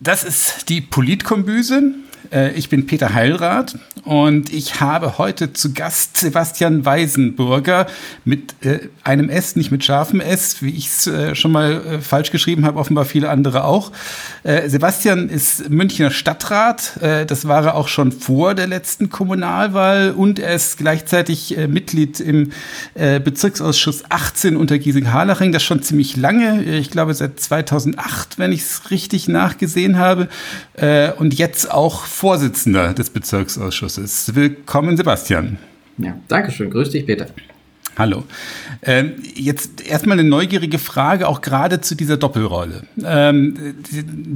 Das ist die Politkombüse. Äh, ich bin Peter Heilrath und ich habe heute zu Gast Sebastian Weisenburger mit äh, einem S, nicht mit scharfem S, wie ich es äh, schon mal falsch geschrieben habe, offenbar viele andere auch. Sebastian ist Münchner Stadtrat, das war er auch schon vor der letzten Kommunalwahl und er ist gleichzeitig Mitglied im Bezirksausschuss 18 unter Giesing-Harlaching, das schon ziemlich lange, ich glaube seit 2008, wenn ich es richtig nachgesehen habe und jetzt auch Vorsitzender des Bezirksausschusses. Willkommen, Sebastian. Ja, danke schön. Grüß dich, Peter. Hallo. Ähm, jetzt erstmal eine neugierige Frage, auch gerade zu dieser Doppelrolle. Ähm,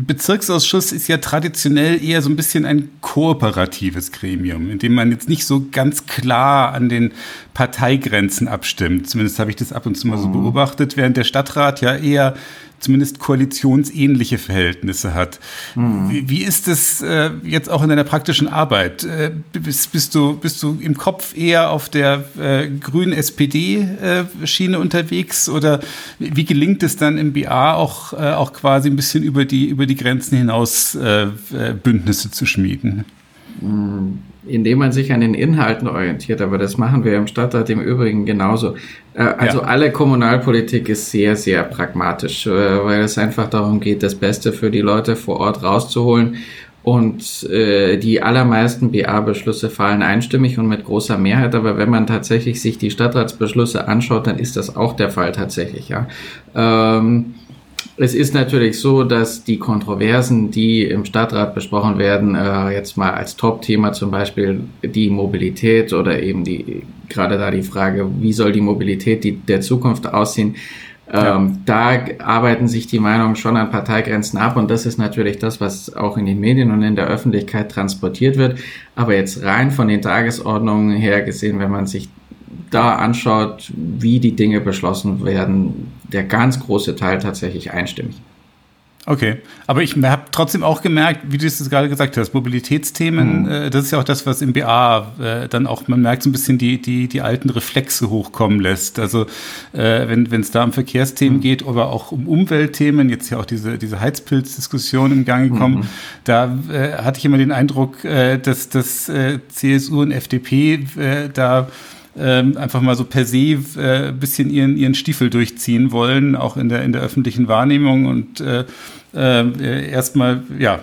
Bezirksausschuss ist ja traditionell eher so ein bisschen ein kooperatives Gremium, in dem man jetzt nicht so ganz klar an den Parteigrenzen abstimmt. Zumindest habe ich das ab und zu mal so mhm. beobachtet, während der Stadtrat ja eher zumindest koalitionsähnliche Verhältnisse hat. Mhm. Wie, wie, ist es äh, jetzt auch in deiner praktischen Arbeit? Äh, bist, bist, du, bist du im Kopf eher auf der äh, grünen SPD-Schiene äh, unterwegs oder wie gelingt es dann im BA auch, äh, auch quasi ein bisschen über die, über die Grenzen hinaus äh, Bündnisse zu schmieden? Mhm indem man sich an den Inhalten orientiert. Aber das machen wir im Stadtrat im Übrigen genauso. Äh, also ja. alle Kommunalpolitik ist sehr, sehr pragmatisch, äh, weil es einfach darum geht, das Beste für die Leute vor Ort rauszuholen. Und äh, die allermeisten BA-Beschlüsse fallen einstimmig und mit großer Mehrheit. Aber wenn man tatsächlich sich die Stadtratsbeschlüsse anschaut, dann ist das auch der Fall tatsächlich. Ja. Ähm, es ist natürlich so, dass die Kontroversen, die im Stadtrat besprochen werden, äh, jetzt mal als Top-Thema zum Beispiel die Mobilität oder eben die, gerade da die Frage, wie soll die Mobilität die, der Zukunft aussehen, ja. Ähm, da arbeiten sich die Meinungen schon an Parteigrenzen ab und das ist natürlich das, was auch in den Medien und in der Öffentlichkeit transportiert wird. Aber jetzt rein von den Tagesordnungen her gesehen, wenn man sich da anschaut, wie die Dinge beschlossen werden, der ganz große Teil tatsächlich einstimmig. Okay, aber ich habe trotzdem auch gemerkt, wie du es gerade gesagt hast, Mobilitätsthemen, mhm. äh, das ist ja auch das, was im BA äh, dann auch, man merkt so ein bisschen die, die, die alten Reflexe hochkommen lässt. Also äh, wenn es da um Verkehrsthemen mhm. geht, aber auch um Umweltthemen, jetzt ja auch diese, diese Heizpilzdiskussion im Gang gekommen, mhm. da äh, hatte ich immer den Eindruck, äh, dass, dass äh, CSU und FDP da ähm, einfach mal so per se äh, bisschen ihren, ihren Stiefel durchziehen wollen, auch in der, in der öffentlichen Wahrnehmung und äh, äh, erstmal, ja,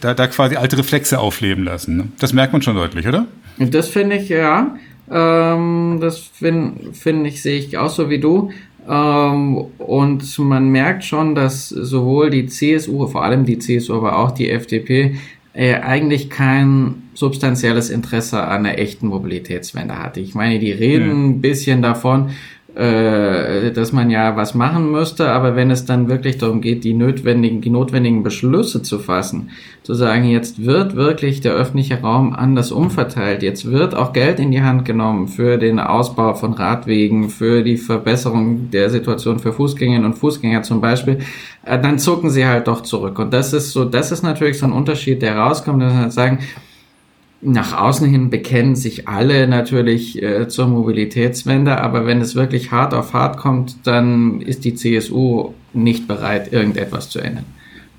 da, da quasi alte Reflexe aufleben lassen. Ne? Das merkt man schon deutlich, oder? Das finde ich, ja. Ähm, das finde find ich, sehe ich auch so wie du. Ähm, und man merkt schon, dass sowohl die CSU, vor allem die CSU, aber auch die FDP äh, eigentlich kein substanzielles Interesse an einer echten Mobilitätswende hat. Ich meine, die reden mhm. ein bisschen davon, äh, dass man ja was machen müsste, aber wenn es dann wirklich darum geht, die notwendigen, die notwendigen Beschlüsse zu fassen, zu sagen, jetzt wird wirklich der öffentliche Raum anders umverteilt, jetzt wird auch Geld in die Hand genommen für den Ausbau von Radwegen, für die Verbesserung der Situation für Fußgängerinnen und Fußgänger zum Beispiel, äh, dann zucken sie halt doch zurück. Und das ist so, das ist natürlich so ein Unterschied, der rauskommt, dass sie sagen, nach außen hin bekennen sich alle natürlich äh, zur Mobilitätswende, aber wenn es wirklich hart auf hart kommt, dann ist die CSU nicht bereit, irgendetwas zu ändern.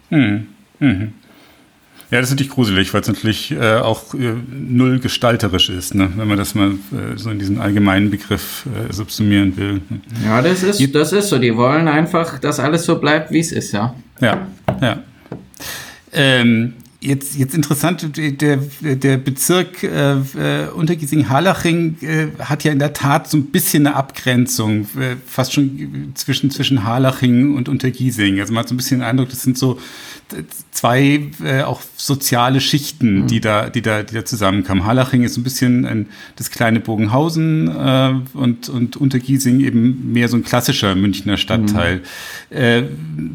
Hm. Mhm. Ja, das ist natürlich gruselig, weil es natürlich äh, auch äh, null gestalterisch ist, ne? wenn man das mal äh, so in diesen allgemeinen Begriff äh, subsumieren will. Ne? Ja, das ist, das ist so. Die wollen einfach, dass alles so bleibt, wie es ist, ja. Ja, ja. Ähm, Jetzt, jetzt interessant, der, der Bezirk äh, äh Untergiesing-Harlaching äh, hat ja in der Tat so ein bisschen eine Abgrenzung, äh, fast schon zwischen, zwischen Harlaching und Untergiesing. Also man hat so ein bisschen den Eindruck, das sind so zwei äh, auch soziale Schichten, mhm. die da, die da, die da zusammenkamen. Harlaching ist so ein bisschen ein, das kleine Bogenhausen äh, und, und Untergiesing eben mehr so ein klassischer Münchner Stadtteil. Mhm. Äh,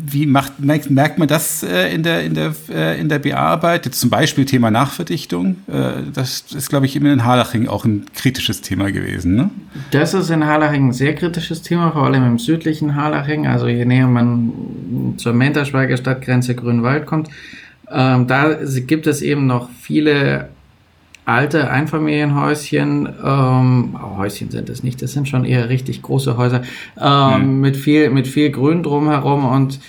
wie macht, merkt, merkt man das äh, in der, in der, äh, in der BA-Arbeit? Jetzt zum Beispiel Thema Nachverdichtung. Äh, das ist, glaube ich, in Harlaching auch ein kritisches Thema gewesen. Ne? Das ist in Harlaching ein sehr kritisches Thema, vor allem im südlichen Harlaching. Also je näher man zur Menterschweiger Stadtgrenze Grün Wald kommt. Ähm, da gibt es eben noch viele alte Einfamilienhäuschen, ähm, oh, Häuschen sind es nicht, das sind schon eher richtig große Häuser, ähm, mhm. mit viel, mit viel Grün drumherum und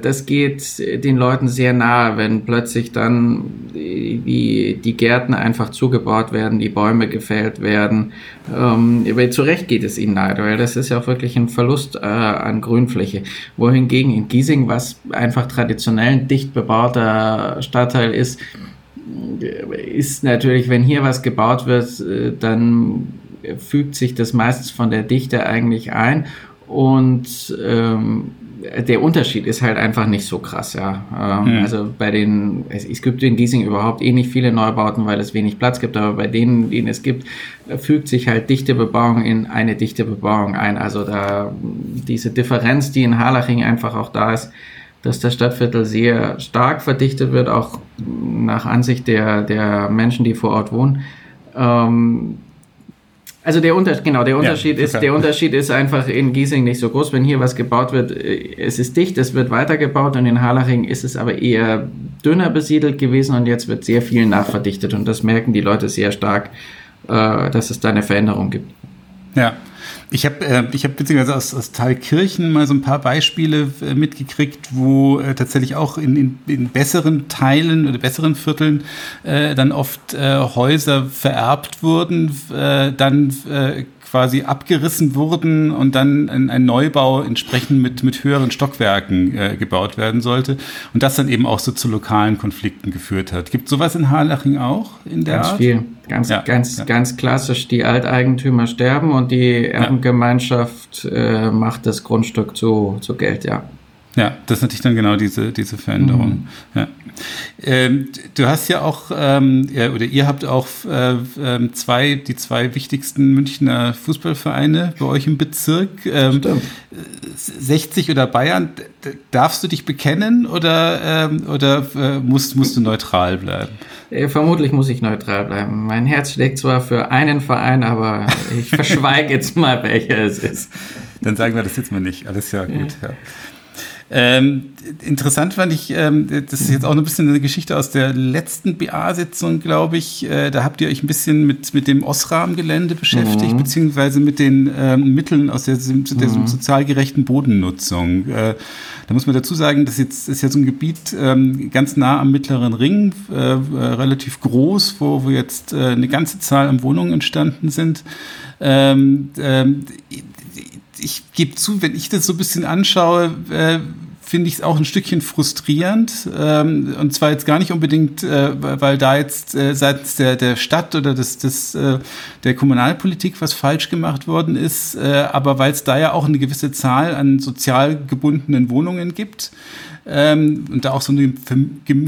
das geht den Leuten sehr nahe, wenn plötzlich dann die, die Gärten einfach zugebaut werden, die Bäume gefällt werden. Ähm, zu Recht geht es ihnen nahe, weil das ist ja auch wirklich ein Verlust äh, an Grünfläche. Wohingegen in Giesing, was einfach traditionell ein dicht bebauter Stadtteil ist, ist natürlich, wenn hier was gebaut wird, äh, dann fügt sich das meistens von der Dichte eigentlich ein und ähm, der Unterschied ist halt einfach nicht so krass, ja. Ähm, mhm. Also bei den, es, es, gibt in Giesing überhaupt eh nicht viele Neubauten, weil es wenig Platz gibt, aber bei denen, denen es gibt, fügt sich halt dichte Bebauung in eine dichte Bebauung ein. Also da diese Differenz, die in Harlaching einfach auch da ist, dass das Stadtviertel sehr stark verdichtet wird, auch nach Ansicht der, der Menschen, die vor Ort wohnen. Ähm, also der Unterschied, genau, der Unterschied ja, ist, der Unterschied ist einfach in Giesing nicht so groß. Wenn hier was gebaut wird, äh, es ist dicht, es wird weitergebaut und in Harlaching ist es aber eher dünner besiedelt gewesen und jetzt wird sehr viel nachverdichtet und das merken die Leute sehr stark, äh, dass es da eine Veränderung gibt. Ja. Ich habe äh, ich hab beziehungsweise aus, aus Thalkirchen mal so ein paar Beispiele äh, mitgekriegt, wo äh, tatsächlich auch in, in, in besseren Teilen oder besseren Vierteln äh, dann oft äh, Häuser vererbt wurden, äh, dann äh, quasi abgerissen wurden und dann ein, ein Neubau entsprechend mit, mit höheren Stockwerken äh, gebaut werden sollte. Und das dann eben auch so zu lokalen Konflikten geführt hat. Gibt sowas in Harlaching auch in der Ganz Art? viel. Ganz, ja, ganz, ja. ganz klassisch. Die Alteigentümer sterben und die Erbengemeinschaft äh, macht das Grundstück zu, zu Geld, ja. Ja, das ist natürlich dann genau diese, diese Veränderung. Mhm. Ja. Ähm, du hast ja auch, ähm, ja, oder ihr habt auch äh, ähm, zwei, die zwei wichtigsten Münchner Fußballvereine bei euch im Bezirk. Ähm, Stimmt. 60 oder Bayern, darfst du dich bekennen oder, ähm, oder äh, musst, musst du neutral bleiben? Äh, vermutlich muss ich neutral bleiben. Mein Herz schlägt zwar für einen Verein, aber ich verschweige jetzt mal, welcher es ist. Dann sagen wir das jetzt mal nicht. Alles ja gut. Ja. Ähm, interessant fand ich, ähm, das ist jetzt auch ein bisschen eine Geschichte aus der letzten BA-Sitzung, glaube ich. Äh, da habt ihr euch ein bisschen mit, mit dem Osram-Gelände beschäftigt, mhm. beziehungsweise mit den ähm, Mitteln aus der, der mhm. sozial gerechten Bodennutzung. Äh, da muss man dazu sagen, das jetzt ist ja so ein Gebiet ähm, ganz nah am Mittleren Ring, äh, relativ groß, wo, wo jetzt äh, eine ganze Zahl an Wohnungen entstanden sind. Ähm, ähm, ich gebe zu, wenn ich das so ein bisschen anschaue, äh, finde ich es auch ein Stückchen frustrierend. Ähm, und zwar jetzt gar nicht unbedingt, äh, weil da jetzt äh, seitens der, der Stadt oder des, des, äh, der Kommunalpolitik was falsch gemacht worden ist, äh, aber weil es da ja auch eine gewisse Zahl an sozial gebundenen Wohnungen gibt ähm, und da auch so eine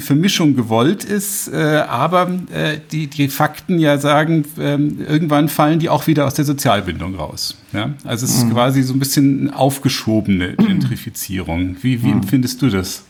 Vermischung gewollt ist. Äh, aber äh, die, die Fakten ja sagen, äh, irgendwann fallen die auch wieder aus der Sozialbindung raus. Ja? Also es ist mhm. quasi so ein bisschen eine aufgeschobene Gentrifizierung. Wie, wie mhm. empfindest du das?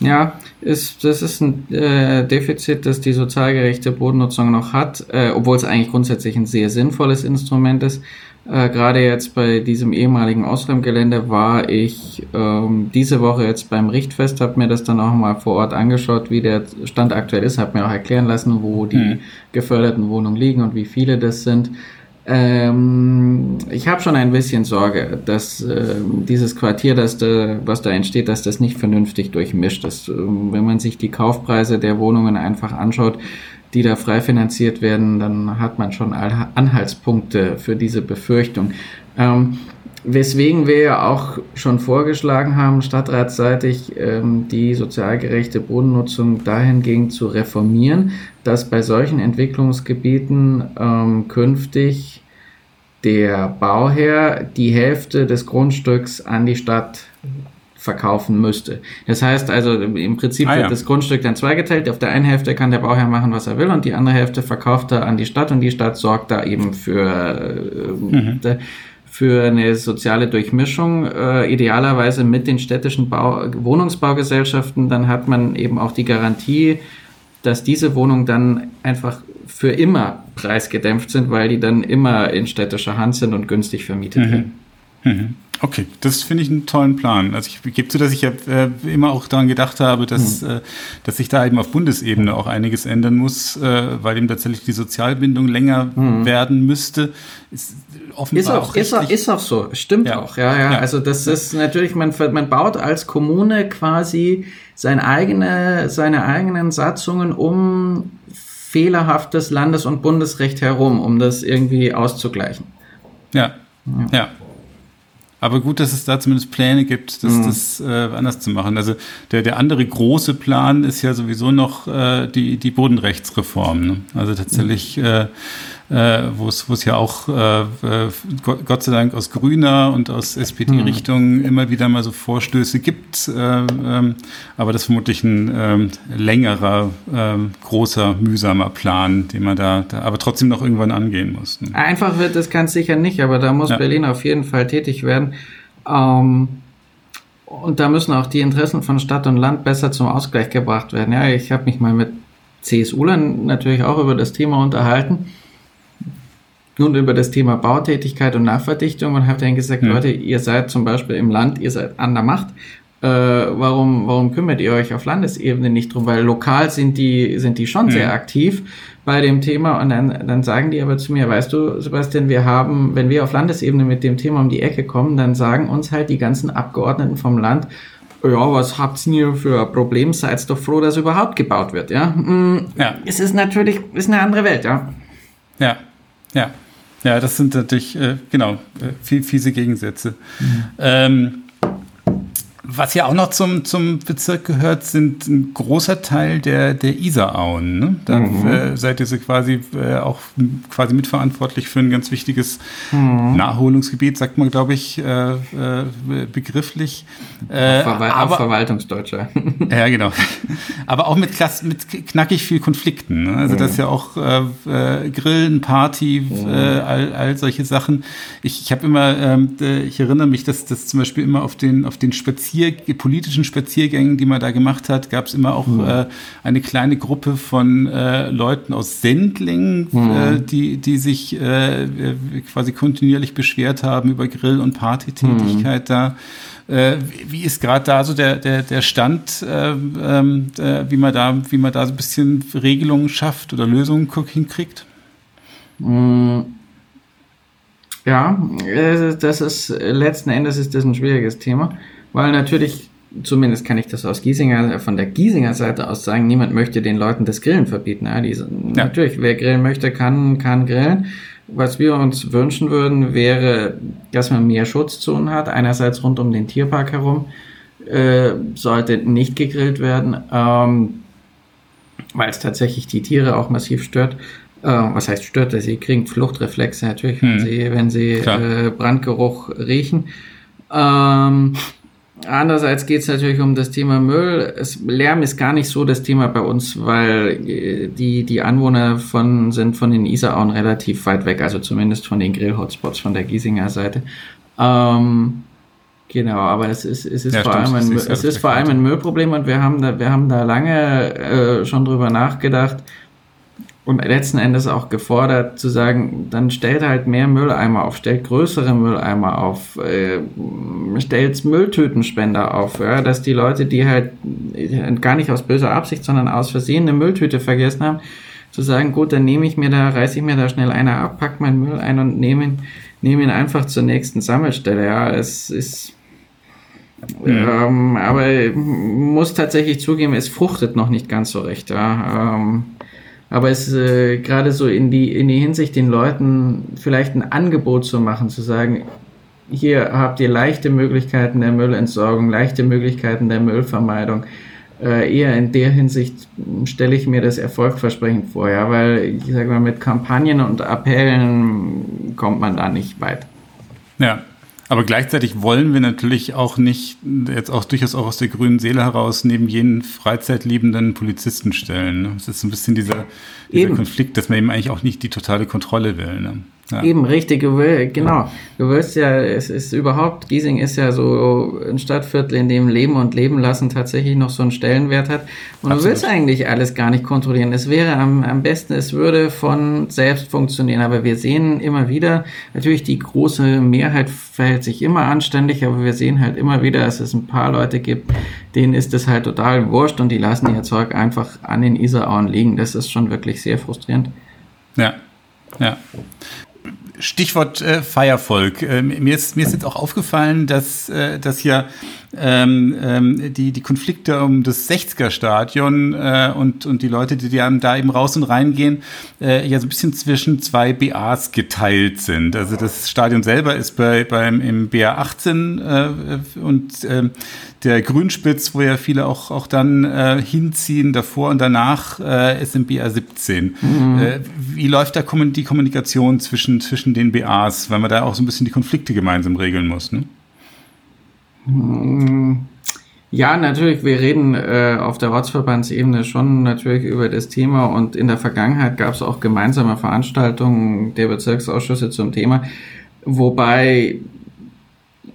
Ja, ist, das ist ein äh, Defizit, das die sozialgerechte Bodennutzung noch hat, äh, obwohl es eigentlich grundsätzlich ein sehr sinnvolles Instrument ist. Äh, Gerade jetzt bei diesem ehemaligen Ausräumgelände war ich ähm, diese Woche jetzt beim Richtfest, habe mir das dann auch mal vor Ort angeschaut, wie der Stand aktuell ist, habe mir auch erklären lassen, wo die mhm. geförderten Wohnungen liegen und wie viele das sind. Ähm, ich habe schon ein bisschen Sorge, dass äh, dieses Quartier, das da, was da entsteht, dass das nicht vernünftig durchmischt ist. Ähm, wenn man sich die Kaufpreise der Wohnungen einfach anschaut, die da frei finanziert werden, dann hat man schon Anhaltspunkte für diese Befürchtung. Ähm, weswegen wir ja auch schon vorgeschlagen haben, stadtratsseitig ähm, die sozial gerechte Bodennutzung dahingehend zu reformieren, dass bei solchen Entwicklungsgebieten ähm, künftig der Bauherr die Hälfte des Grundstücks an die Stadt verkaufen müsste. Das heißt also, im Prinzip ah, wird ja. das Grundstück dann zweigeteilt. Auf der einen Hälfte kann der Bauherr machen, was er will, und die andere Hälfte verkauft er an die Stadt und die Stadt sorgt da eben für, mhm. äh, für eine soziale Durchmischung, äh, idealerweise mit den städtischen Bau Wohnungsbaugesellschaften. Dann hat man eben auch die Garantie, dass diese Wohnungen dann einfach für immer preisgedämpft sind, weil die dann immer in städtischer Hand sind und günstig vermietet mhm. werden. Mhm. Okay, das finde ich einen tollen Plan. Also ich gebe zu, dass ich ja äh, immer auch daran gedacht habe, dass, mhm. äh, dass sich da eben auf Bundesebene auch einiges ändern muss, äh, weil eben tatsächlich die Sozialbindung länger mhm. werden müsste. Ist, offenbar ist auch, auch ist, auch, ist auch so, stimmt ja. auch. Ja, ja, ja. Also das ist natürlich, man, man baut als Kommune quasi seine, eigene, seine eigenen Satzungen um fehlerhaftes Landes- und Bundesrecht herum, um das irgendwie auszugleichen. Ja, ja. ja. Aber gut, dass es da zumindest Pläne gibt, das, mhm. das äh, anders zu machen. Also der, der andere große Plan ist ja sowieso noch äh, die, die Bodenrechtsreform. Ne? Also tatsächlich äh, äh, wo es ja auch äh, äh Gott sei Dank aus grüner und aus SPD-Richtung mhm. immer wieder mal so Vorstöße gibt, äh, ähm, aber das ist vermutlich ein ähm, längerer, ähm, großer, mühsamer Plan, den man da, da aber trotzdem noch irgendwann angehen muss. Ne? Einfach wird das ganz sicher nicht, aber da muss ja. Berlin auf jeden Fall tätig werden. Ähm, und da müssen auch die Interessen von Stadt und Land besser zum Ausgleich gebracht werden. Ja, ich habe mich mal mit CSU-Lern natürlich auch über das Thema unterhalten nun über das Thema Bautätigkeit und Nachverdichtung und habe dann gesagt, ja. Leute, ihr seid zum Beispiel im Land, ihr seid an der Macht. Äh, warum, warum kümmert ihr euch auf Landesebene nicht drum? Weil lokal sind die, sind die schon ja. sehr aktiv bei dem Thema und dann, dann sagen die aber zu mir, weißt du, Sebastian, wir haben, wenn wir auf Landesebene mit dem Thema um die Ecke kommen, dann sagen uns halt die ganzen Abgeordneten vom Land, ja, was habt ihr für ein Problem? Seid doch froh, dass überhaupt gebaut wird, ja? Mm, ja. Es ist natürlich, ist eine andere Welt, ja. Ja, ja. Ja, das sind natürlich, äh, genau, äh, fiese Gegensätze. Mhm. Ähm, was ja auch noch zum, zum Bezirk gehört, sind ein großer Teil der, der Isarauen. Ne? Da mhm. äh, seid ihr so quasi äh, auch quasi mitverantwortlich für ein ganz wichtiges mhm. Nachholungsgebiet, sagt man, glaube ich, äh, äh begrifflich. Äh, Verwal aber, Verwaltungsdeutscher. ja, genau. Aber auch mit, Klasse, mit knackig viel Konflikten. Ne? Also mhm. das ist ja auch äh, äh, Grillen, Party, mhm. all, all solche Sachen. Ich, ich habe immer, ähm, ich erinnere mich, dass das zum Beispiel immer auf den, auf den Spazier Spazier, politischen Spaziergängen, die man da gemacht hat, gab es immer auch mhm. äh, eine kleine Gruppe von äh, Leuten aus Sendling, mhm. äh, die, die sich äh, quasi kontinuierlich beschwert haben über Grill- und Partytätigkeit mhm. da. Äh, wie ist gerade da so der, der, der Stand, äh, ähm, wie, man da, wie man da so ein bisschen Regelungen schafft oder Lösungen hinkriegt? Mhm. Ja, das ist letzten Endes ist das ein schwieriges Thema. Weil natürlich, zumindest kann ich das aus Giesinger, von der Giesinger Seite aus sagen, niemand möchte den Leuten das Grillen verbieten. Ja, diese, ja. Natürlich, wer grillen möchte, kann, kann grillen. Was wir uns wünschen würden, wäre, dass man mehr Schutzzonen hat. Einerseits rund um den Tierpark herum äh, sollte nicht gegrillt werden, ähm, weil es tatsächlich die Tiere auch massiv stört. Äh, was heißt stört? Sie kriegen Fluchtreflexe natürlich, hm. wenn sie, wenn sie äh, Brandgeruch riechen. Ähm, Andererseits geht es natürlich um das Thema Müll. Es, Lärm ist gar nicht so das Thema bei uns, weil äh, die, die Anwohner von, sind von den Isarauen relativ weit weg, also zumindest von den Grill-Hotspots von der Giesinger Seite. Ähm, genau, aber es ist, es ist, ja, vor, stimmt, allem ein, es ist vor allem ein Müllproblem und wir haben da, wir haben da lange äh, schon drüber nachgedacht, und letzten Endes auch gefordert zu sagen, dann stellt halt mehr Mülleimer auf, stellt größere Mülleimer auf, äh, stellt Mülltütenspender auf, ja, dass die Leute, die halt gar nicht aus böser Absicht, sondern aus Versehen eine Mülltüte vergessen haben, zu sagen, gut, dann nehme ich mir da, reiße ich mir da schnell einer ab, pack meinen Müll ein und nehme ihn, nehme ihn einfach zur nächsten Sammelstelle. Ja, es ist, ja. Ähm, aber muss tatsächlich zugeben, es fruchtet noch nicht ganz so recht. Ja. Ähm, aber es äh, gerade so in die, in die Hinsicht, den Leuten vielleicht ein Angebot zu machen, zu sagen, hier habt ihr leichte Möglichkeiten der Müllentsorgung, leichte Möglichkeiten der Müllvermeidung. Äh, eher in der Hinsicht stelle ich mir das erfolgversprechend vor, ja, weil ich sage mal, mit Kampagnen und Appellen kommt man da nicht weit. Ja, aber gleichzeitig wollen wir natürlich auch nicht, jetzt auch durchaus auch aus der grünen Seele heraus, neben jenen freizeitliebenden Polizisten stellen. Ne? Es ist ein bisschen dieser, dieser Konflikt, dass man eben eigentlich auch nicht die totale Kontrolle will. Ne? Ja. Eben, richtig, genau. Du willst ja, es ist überhaupt, Giesing ist ja so ein Stadtviertel, in dem Leben und Leben lassen tatsächlich noch so einen Stellenwert hat. Und Absolut. du willst eigentlich alles gar nicht kontrollieren. Es wäre am, am besten, es würde von selbst funktionieren. Aber wir sehen immer wieder, natürlich die große Mehrheit verhält sich immer anständig, aber wir sehen halt immer wieder, dass es ein paar Leute gibt, denen ist es halt total wurscht und die lassen ihr Zeug einfach an den Isarauen liegen. Das ist schon wirklich sehr frustrierend. Ja, ja. Stichwort äh, Feiervolk. Äh, mir, ist, mir ist jetzt auch aufgefallen, dass, äh, dass ja ähm, ähm, die, die Konflikte um das 60er-Stadion äh, und, und die Leute, die da eben raus und reingehen, äh, ja so ein bisschen zwischen zwei BAs geteilt sind. Also das Stadion selber ist bei, beim, im BA 18 äh, und äh, der Grünspitz, wo ja viele auch, auch dann äh, hinziehen, davor und danach äh, ist im BA 17. Mhm. Äh, wie läuft da die Kommunikation zwischen, zwischen den BAs, weil man da auch so ein bisschen die Konflikte gemeinsam regeln muss? Ne? Ja, natürlich, wir reden äh, auf der Ortsverbandsebene schon natürlich über das Thema und in der Vergangenheit gab es auch gemeinsame Veranstaltungen der Bezirksausschüsse zum Thema, wobei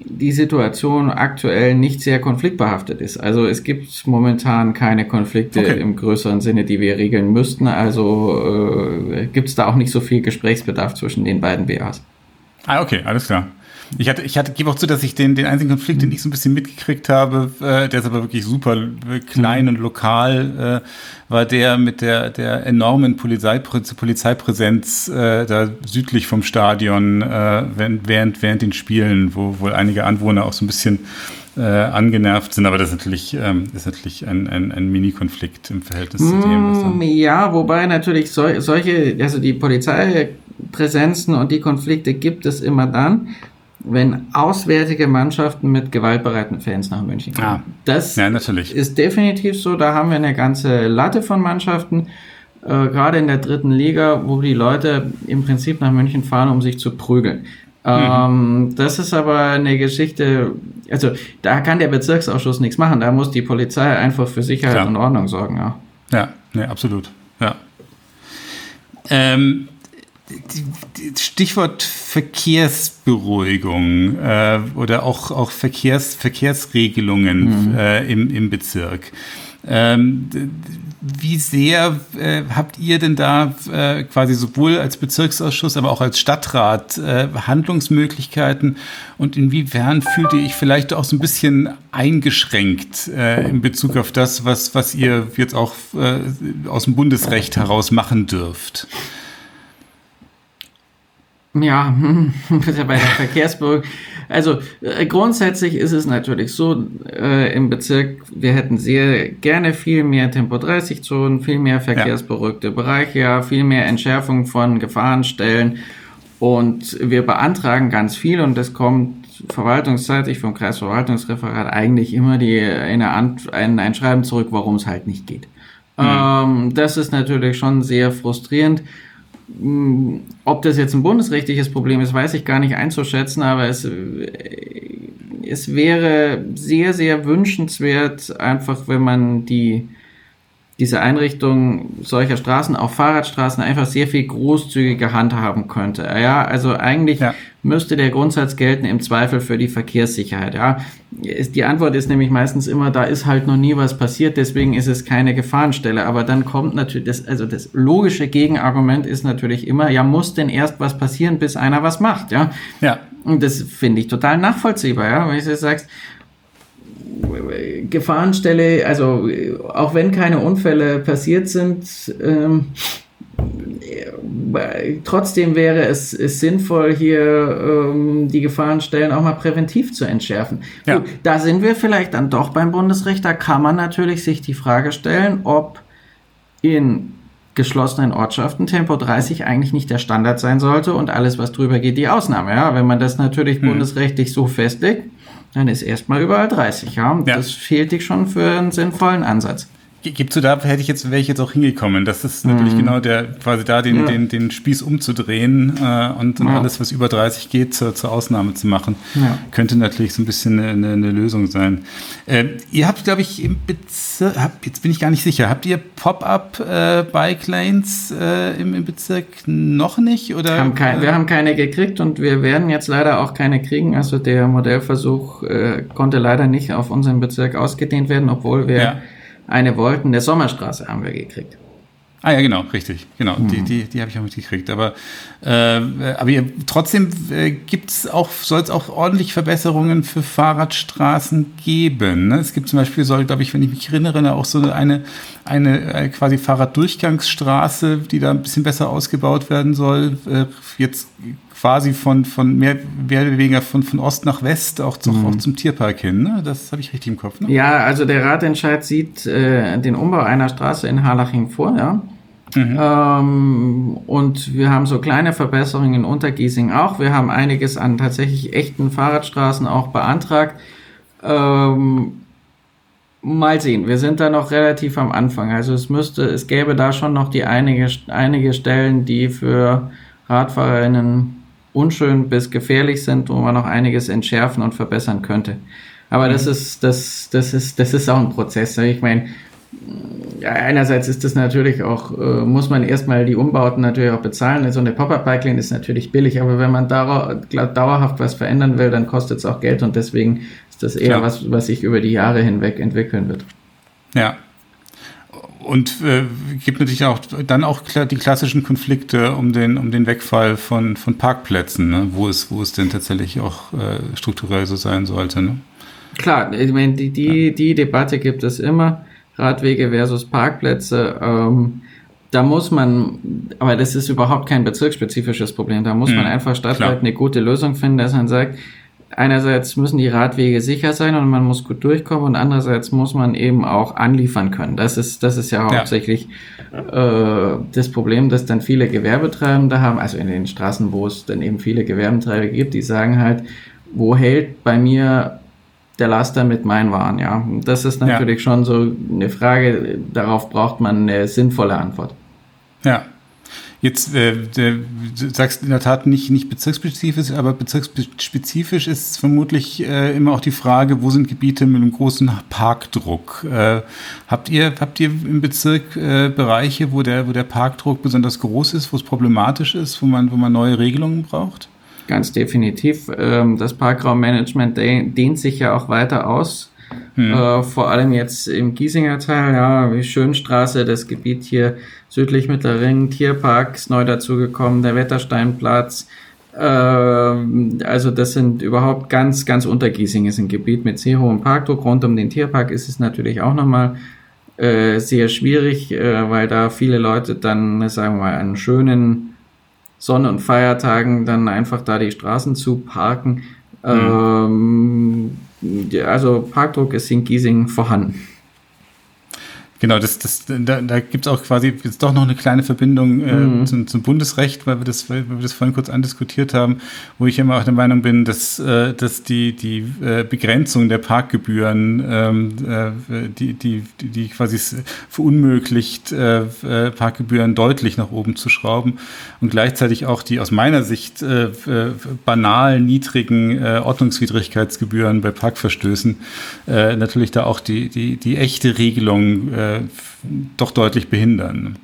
die Situation aktuell nicht sehr konfliktbehaftet ist. Also es gibt momentan keine Konflikte okay. im größeren Sinne, die wir regeln müssten. Also äh, gibt es da auch nicht so viel Gesprächsbedarf zwischen den beiden BAs. Ah, okay, alles klar. Ich hatte, ich hatte, gebe auch zu, dass ich den, den einzigen Konflikt, den ich so ein bisschen mitgekriegt habe, äh, der ist aber wirklich super klein und lokal, äh, war der mit der, der enormen Polizei, Polizeipräsenz äh, da südlich vom Stadion äh, während, während, während den Spielen, wo wohl einige Anwohner auch so ein bisschen äh, angenervt sind, aber das ist natürlich, ähm, ist natürlich ein, ein, ein Mini-Konflikt im Verhältnis zu dem. Mm, ja, wobei natürlich sol solche, also die Polizeipräsenzen und die Konflikte gibt es immer dann, wenn auswärtige Mannschaften mit gewaltbereiten Fans nach München kommen. Ah, das ja, ist definitiv so. Da haben wir eine ganze Latte von Mannschaften, äh, gerade in der dritten Liga, wo die Leute im Prinzip nach München fahren, um sich zu prügeln. Ähm, mhm. das ist aber eine Geschichte, also da kann der Bezirksausschuss nichts machen. Da muss die Polizei einfach für Sicherheit Klar. und Ordnung sorgen. Ja, ja nee, absolut. Ja. Ähm, Stichwort Verkehrsberuhigung äh, oder auch, auch Verkehrs, Verkehrsregelungen mhm. äh, im, im Bezirk. Ähm, wie sehr äh, habt ihr denn da äh, quasi sowohl als Bezirksausschuss, aber auch als Stadtrat äh, Handlungsmöglichkeiten und inwiefern fühlt ihr euch vielleicht auch so ein bisschen eingeschränkt äh, in Bezug auf das, was, was ihr jetzt auch äh, aus dem Bundesrecht heraus machen dürft? Ja, bei der Verkehrsberuhigung. Also äh, grundsätzlich ist es natürlich so, äh, im Bezirk, wir hätten sehr gerne viel mehr Tempo-30-Zonen, viel mehr verkehrsberuhigte ja. Bereiche, ja, viel mehr Entschärfung von Gefahrenstellen. Und wir beantragen ganz viel und das kommt verwaltungsseitig vom Kreisverwaltungsreferat eigentlich immer die, eine Ant ein, ein Schreiben zurück, warum es halt nicht geht. Mhm. Ähm, das ist natürlich schon sehr frustrierend. Ob das jetzt ein bundesrechtliches Problem ist, weiß ich gar nicht einzuschätzen, aber es, es wäre sehr, sehr wünschenswert, einfach wenn man die, diese Einrichtung solcher Straßen, auch Fahrradstraßen, einfach sehr viel großzügiger handhaben könnte. Ja, also eigentlich ja. müsste der Grundsatz gelten im Zweifel für die Verkehrssicherheit. Ja, die Antwort ist nämlich meistens immer, da ist halt noch nie was passiert, deswegen ist es keine Gefahrenstelle. Aber dann kommt natürlich das, also das logische Gegenargument ist natürlich immer, ja, muss denn erst was passieren, bis einer was macht, ja? Ja. Und das finde ich total nachvollziehbar, ja, wenn du sagst, Gefahrenstelle, also auch wenn keine Unfälle passiert sind, ähm, trotzdem wäre es, es sinnvoll, hier ähm, die Gefahrenstellen auch mal präventiv zu entschärfen. Ja. Gut, da sind wir vielleicht dann doch beim Bundesrecht. Da kann man natürlich sich die Frage stellen, ob in geschlossenen Ortschaften Tempo 30 eigentlich nicht der Standard sein sollte und alles, was drüber geht, die Ausnahme. Ja, wenn man das natürlich hm. bundesrechtlich so festlegt, dann ist erstmal überall 30. Ja, ja. das fehlt dich schon für einen sinnvollen Ansatz. Gibst du da, hätte ich jetzt, wäre ich jetzt auch hingekommen. Das ist natürlich mhm. genau der, quasi da den, ja. den, den Spieß umzudrehen äh, und, ja. alles, was über 30 geht, zur, zur Ausnahme zu machen. Ja. Könnte natürlich so ein bisschen eine, eine Lösung sein. Äh, ihr habt, glaube ich, im Bezirk, hab, jetzt bin ich gar nicht sicher, habt ihr Pop-up-Bike-Lanes äh, äh, im, im, Bezirk noch nicht? Oder? Haben kein, wir haben keine gekriegt und wir werden jetzt leider auch keine kriegen. Also der Modellversuch äh, konnte leider nicht auf unserem Bezirk ausgedehnt werden, obwohl wir eine wollten. Der Sommerstraße haben wir gekriegt. Ah ja, genau, richtig. Genau, mhm. die, die, die habe ich auch mitgekriegt. Aber, äh, aber ihr, trotzdem äh, gibt's auch, soll es auch ordentlich Verbesserungen für Fahrradstraßen geben. Ne? Es gibt zum Beispiel, soll, glaube ich, wenn ich mich erinnere, auch so eine, eine, eine quasi Fahrraddurchgangsstraße, die da ein bisschen besser ausgebaut werden soll. Äh, jetzt quasi von, von mehr, mehr oder weniger von, von Ost nach West auch, zu, mhm. auch zum Tierpark hin. Ne? Das habe ich richtig im Kopf. Ne? Ja, also der Ratentscheid sieht äh, den Umbau einer Straße in Harlaching vor, ja. Mhm. Ähm, und wir haben so kleine Verbesserungen in Untergiesing auch. Wir haben einiges an tatsächlich echten Fahrradstraßen auch beantragt. Ähm, mal sehen, wir sind da noch relativ am Anfang. Also es müsste, es gäbe da schon noch die einige, einige Stellen, die für Radfahrerinnen unschön bis gefährlich sind, wo man noch einiges entschärfen und verbessern könnte. Aber mhm. das ist, das, das ist, das ist auch ein Prozess. Ich meine, einerseits ist das natürlich auch, äh, muss man erstmal die Umbauten natürlich auch bezahlen. So eine Pop-Up-Bike-Lane ist natürlich billig, aber wenn man dauerhaft was verändern will, dann kostet es auch Geld und deswegen ist das eher Klar. was, was sich über die Jahre hinweg entwickeln wird. Ja, und äh, gibt natürlich auch dann auch die klassischen Konflikte um den um den Wegfall von von Parkplätzen, ne? wo es wo es denn tatsächlich auch äh, strukturell so sein sollte. Ne? Klar, ich meine die die die Debatte gibt es immer Radwege versus Parkplätze. Ähm, da muss man, aber das ist überhaupt kein bezirksspezifisches Problem. Da muss mhm. man einfach stadtweit eine gute Lösung finden, dass man sagt, einerseits müssen die Radwege sicher sein und man muss gut durchkommen und andererseits muss man eben auch anliefern können. Das ist, das ist ja hauptsächlich ja. Äh, das Problem, dass dann viele Gewerbetreibende haben, also in den Straßen, wo es dann eben viele Gewerbetreibende gibt, die sagen halt, wo hält bei mir der Laster mit meinen Waren, ja. Das ist natürlich ja. schon so eine Frage, darauf braucht man eine sinnvolle Antwort. Ja, Jetzt, äh, du sagst in der Tat nicht, nicht bezirksspezifisch, aber bezirksspezifisch ist vermutlich äh, immer auch die Frage, wo sind Gebiete mit einem großen Parkdruck? Äh, habt, ihr, habt ihr im Bezirk äh, Bereiche, wo der, wo der Parkdruck besonders groß ist, wo es problematisch ist, wo man, wo man neue Regelungen braucht? Ganz definitiv. Ähm, das Parkraummanagement dehnt sich ja auch weiter aus. Hm. Äh, vor allem jetzt im Giesinger Teil, ja, wie Schönstraße, das Gebiet hier südlich Mittelring, Tierpark ist neu dazugekommen, der Wettersteinplatz. Äh, also das sind überhaupt ganz, ganz unter Giesing ist ein Gebiet mit sehr hohem Parkdruck. Rund um den Tierpark ist es natürlich auch nochmal äh, sehr schwierig, äh, weil da viele Leute dann, sagen wir mal, an schönen Sonn- und Feiertagen dann einfach da die Straßen zu parken. Mhm. Ähm, also Parkdruck ist in Giesing vorhanden. Genau, das, das, da, da gibt es auch quasi jetzt doch noch eine kleine Verbindung äh, mhm. zum, zum, Bundesrecht, weil wir, das, weil wir das vorhin kurz andiskutiert haben, wo ich immer auch der Meinung bin, dass, äh, dass die, die äh, Begrenzung der Parkgebühren, ähm, äh, die, die, die quasi verunmöglicht, äh, äh, Parkgebühren deutlich nach oben zu schrauben und gleichzeitig auch die aus meiner Sicht banal niedrigen Ordnungswidrigkeitsgebühren bei Parkverstößen natürlich da auch die, die, die echte Regelung äh, doch deutlich behindern.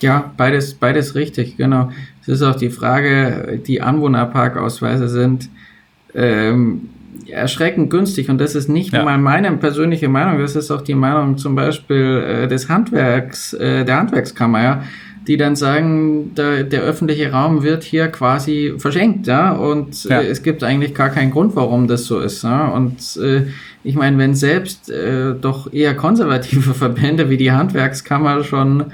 Ja, beides, beides richtig, genau. Es ist auch die Frage, die Anwohnerparkausweise sind ähm, erschreckend günstig und das ist nicht ja. mal meine persönliche Meinung, das ist auch die Meinung zum Beispiel äh, des Handwerks, äh, der Handwerkskammer, ja die dann sagen, der, der öffentliche Raum wird hier quasi verschenkt, ja, und ja. Äh, es gibt eigentlich gar keinen Grund, warum das so ist, ja, und äh, ich meine, wenn selbst äh, doch eher konservative Verbände wie die Handwerkskammer schon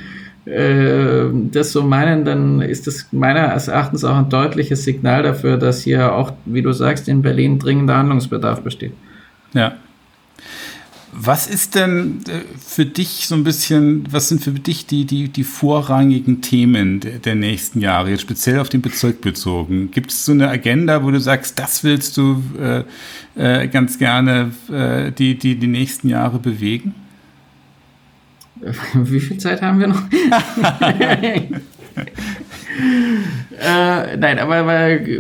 äh, das so meinen, dann ist das meines Erachtens auch ein deutliches Signal dafür, dass hier auch, wie du sagst, in Berlin dringender Handlungsbedarf besteht. Ja, was ist denn äh, für dich so ein bisschen, was sind für dich die, die, die vorrangigen Themen der, der nächsten Jahre, jetzt speziell auf den Bezirk bezogen? Gibt es so eine Agenda, wo du sagst, das willst du äh, äh, ganz gerne äh, die, die, die nächsten Jahre bewegen? Wie viel Zeit haben wir noch? äh, nein, aber weil,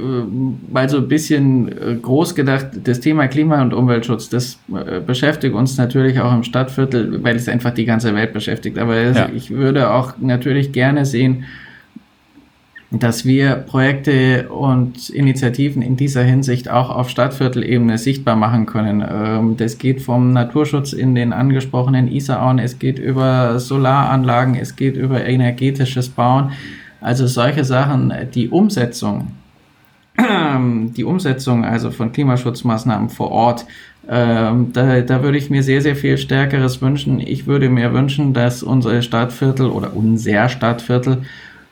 weil so ein bisschen äh, groß gedacht, das Thema Klima- und Umweltschutz, das äh, beschäftigt uns natürlich auch im Stadtviertel, weil es einfach die ganze Welt beschäftigt. Aber ja. ich würde auch natürlich gerne sehen, dass wir Projekte und Initiativen in dieser Hinsicht auch auf Stadtviertelebene sichtbar machen können. Ähm, das geht vom Naturschutz in den angesprochenen Isarauen, es geht über Solaranlagen, es geht über energetisches Bauen. Also solche Sachen, die Umsetzung, die Umsetzung also von Klimaschutzmaßnahmen vor Ort, ähm, da, da würde ich mir sehr, sehr viel Stärkeres wünschen. Ich würde mir wünschen, dass unsere Stadtviertel oder unser Stadtviertel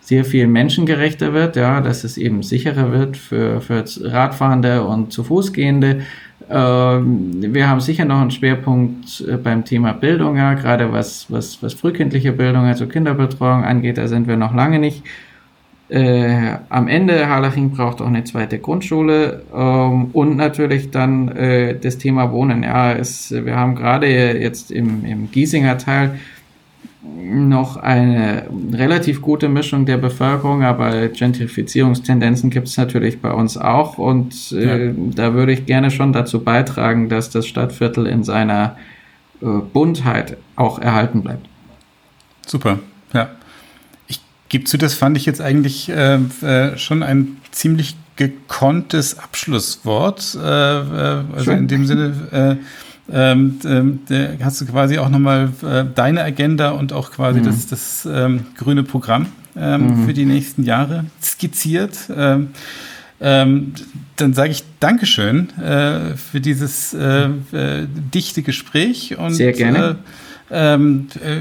sehr viel menschengerechter wird, ja, dass es eben sicherer wird für, für Radfahrende und zu Fußgehende. Ähm, wir haben sicher noch einen Schwerpunkt äh, beim Thema Bildung, ja, gerade was, was, was frühkindliche Bildung, also Kinderbetreuung angeht, da sind wir noch lange nicht. Äh, am Ende, Harlaching braucht auch eine zweite Grundschule ähm, und natürlich dann äh, das Thema Wohnen. Ja, es, wir haben gerade jetzt im, im Giesinger Teil noch eine relativ gute Mischung der Bevölkerung, aber Gentrifizierungstendenzen gibt es natürlich bei uns auch und äh, ja. da würde ich gerne schon dazu beitragen, dass das Stadtviertel in seiner äh, Buntheit auch erhalten bleibt. Super, ja. Ich gebe zu, das fand ich jetzt eigentlich äh, äh schon ein ziemlich gekonntes Abschlusswort. Äh, äh, also Schön. in dem Sinne ähm, ähm, hast du quasi auch nochmal äh, deine Agenda und auch quasi mhm. das, das ähm, grüne Programm ähm, mhm. für die nächsten Jahre skizziert. Ähm, ähm, dann sage ich Dankeschön äh, für dieses äh, äh, dichte Gespräch und Sehr gerne. Äh, äh,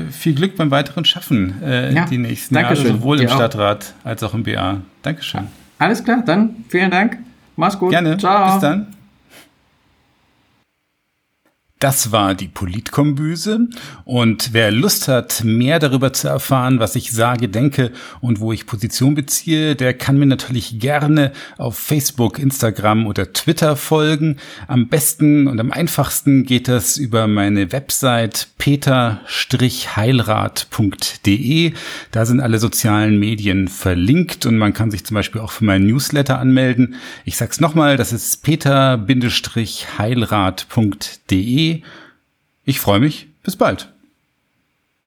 viel Glück beim weiteren Schaffen ja, die nächsten Dankeschön. Jahre, sowohl im Stadtrat als auch im BA. Dankeschön. Alles klar, dann vielen Dank. Mach's gut. Gerne. Ciao. Bis dann. Das war die Politkombüse und wer Lust hat, mehr darüber zu erfahren, was ich sage, denke und wo ich Position beziehe, der kann mir natürlich gerne auf Facebook, Instagram oder Twitter folgen. Am besten und am einfachsten geht das über meine Website peter-heilrat.de. Da sind alle sozialen Medien verlinkt und man kann sich zum Beispiel auch für meinen Newsletter anmelden. Ich sag's nochmal, das ist peter-heilrat.de ich freue mich. Bis bald.